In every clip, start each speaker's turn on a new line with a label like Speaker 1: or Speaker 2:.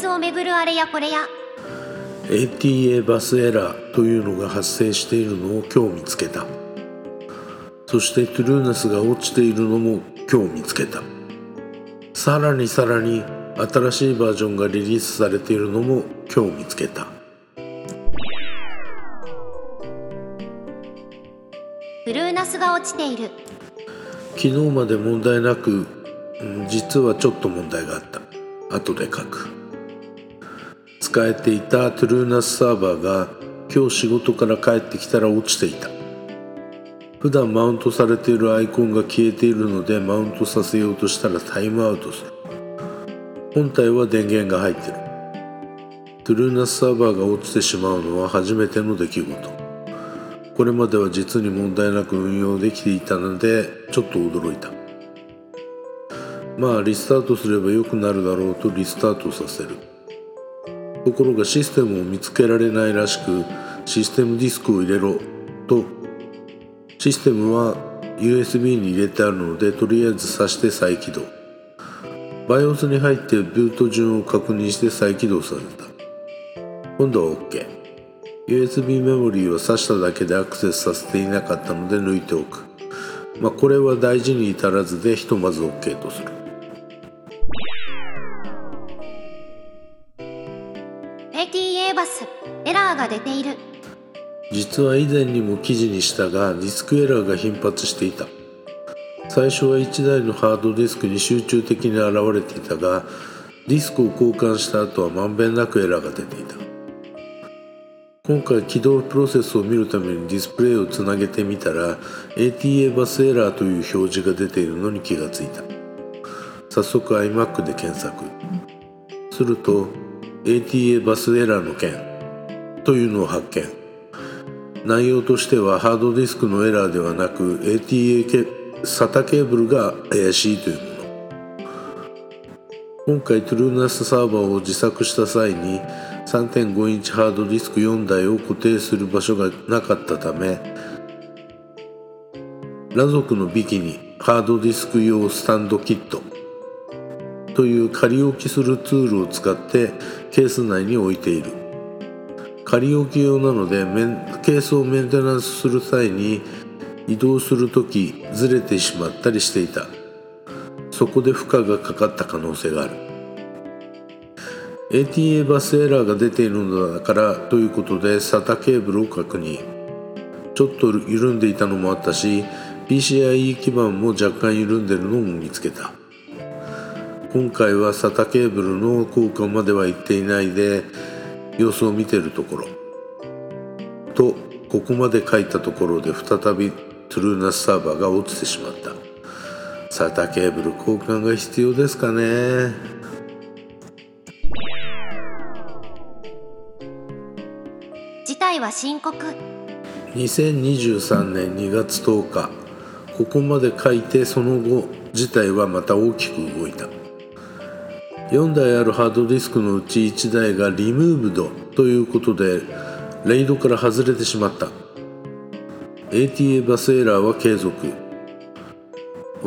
Speaker 1: スをめぐるあれやこれや。
Speaker 2: ATA バスエラーというのが発生しているのを今日見つけた。そしてトゥルーナスが落ちているのも今日見つけた。さらにさらに新しいバージョンがリリースされているのも今日見つけた。
Speaker 1: ブルーナスが落ちている。
Speaker 2: 昨日まで問題なくうん実はちょっと問題があった。後で書く使えていたトゥルーナスサーバーが今日仕事から帰ってきたら落ちていた。普段マウントされているアイコンが消えているのでマウントさせようとしたらタイムアウトする。本体は電源が入ってる。トゥルーナスサーバーが落ちてしまうのは初めての出来事。これまでは実に問題なく運用できていたのでちょっと驚いた。まあリスタートすれば良くなるだろうとリスタートさせる。ところがシステムを見つけられないらしくシステムディスクを入れろと。システムは USB に入れてあるのでとりあえず挿して再起動。BIOS に入ってブート順を確認して再起動された。今度は OK USB メモリーは挿しただけでアクセスさせていなかったので抜いておく。まあこれは大事に至らずでひとまず OK とする。
Speaker 1: 出ている。
Speaker 2: 実は以前にも記事にしたがディスクエラーが頻発していた。最初は1台のハードディスクに集中的に現れていたがディスクを交換した後はまんべんなくエラーが出ていた。今回起動プロセスを見るためにディスプレイをつなげてみたら ATA バスエラーという表示が出ているのに気がついた。早速 iMac で検索。すると ATA バスエラーの件。というのを発見。内容としてはハードディスクのエラーではなく ATA SATA ケーブルが怪しいというもの。今回トゥルーナスサーバーを自作した際に3.5インチハードディスク4台を固定する場所がなかったため裸族のビキにハードディスク用スタンドキットという仮置きするツールを使ってケース内に置いている。仮置き用なのでケースをメンテナンスする際に移動する時ずれてしまったりしていた。そこで負荷がかかった可能性がある。ATA バスエラーが出ているのだからということで SATA ケーブルを確認。ちょっと緩んでいたのもあったし PCIe 基板も若干緩んでるのも見つけた。今回は SATA ケーブルの効果まではいっていないで様子を見てるところ。とここまで書いたところで再びトゥルーナスサーバーが落ちてしまった。SATA ケーブル交換が必要ですかね。
Speaker 1: 事態は深刻
Speaker 2: 2023年2月10日ここまで書いてその後事態はまた大きく動いた4台あるハードディスクのうち1台がリムーブドということでレイドから外れてしまった。ATA バスエラーは継続。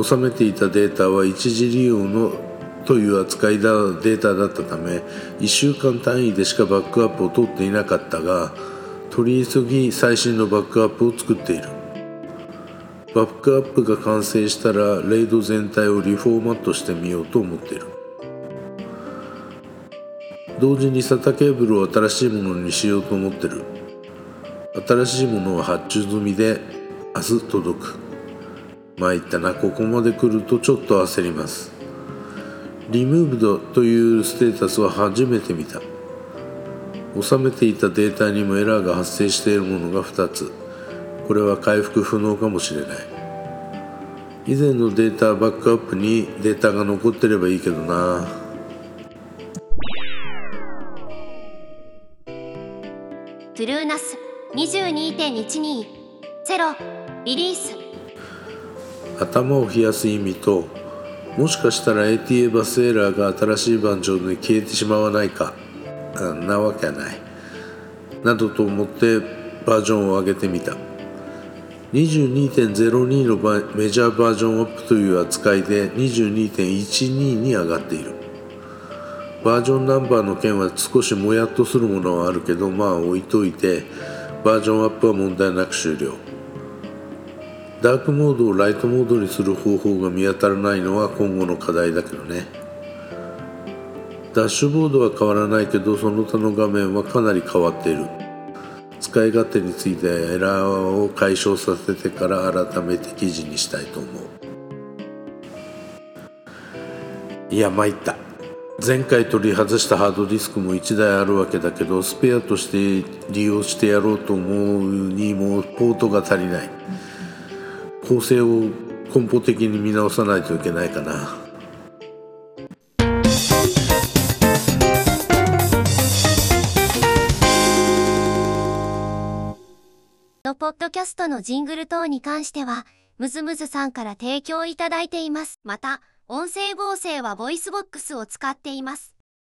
Speaker 2: 収めていたデータは一時利用のという扱いだデータだったため1週間単位でしかバックアップを取っていなかったが取り急ぎ最新のバックアップを作っている。バックアップが完成したらレイド全体をリフォーマットしてみようと思っている。同時に SATA ケーブルを新しいものにしようと思ってる。新しいものは発注済みで明日届く。参ったなここまで来るとちょっと焦ります。リムーブドというステータスは初めて見た。収めていたデータにもエラーが発生しているものが2つ。これは回復不能かもしれない。以前のデータバックアップにデータが残ってればいいけどな。
Speaker 1: トゥルーナス22.120リリース。
Speaker 2: 頭を冷やす意味ともしかしたら ATA バスエラーが新しいバージョンで消えてしまわないか。なわけはない。などと思ってバージョンを上げてみた。22.02のメジャーバージョンアップという扱いで22.12に上がっている。バージョンナンバーの件は少しもやっとするものはあるけどまあ置いといてバージョンアップは問題なく終了。ダークモードをライトモードにする方法が見当たらないのは今後の課題だけどね。ダッシュボードは変わらないけどその他の画面はかなり変わっている。使い勝手についてエラーを解消させてから改めて記事にしたいと思う。いや参った。前回取り外したハードディスクも1台あるわけだけどスペアとして利用してやろうと思うにもポートが足りない構成を根本的に見直さないといけないかな
Speaker 1: のポッドキャストのジングル等に関しては、ムズムズさんから提供いただいています。また、音声合成は VOICEVOX を使っています。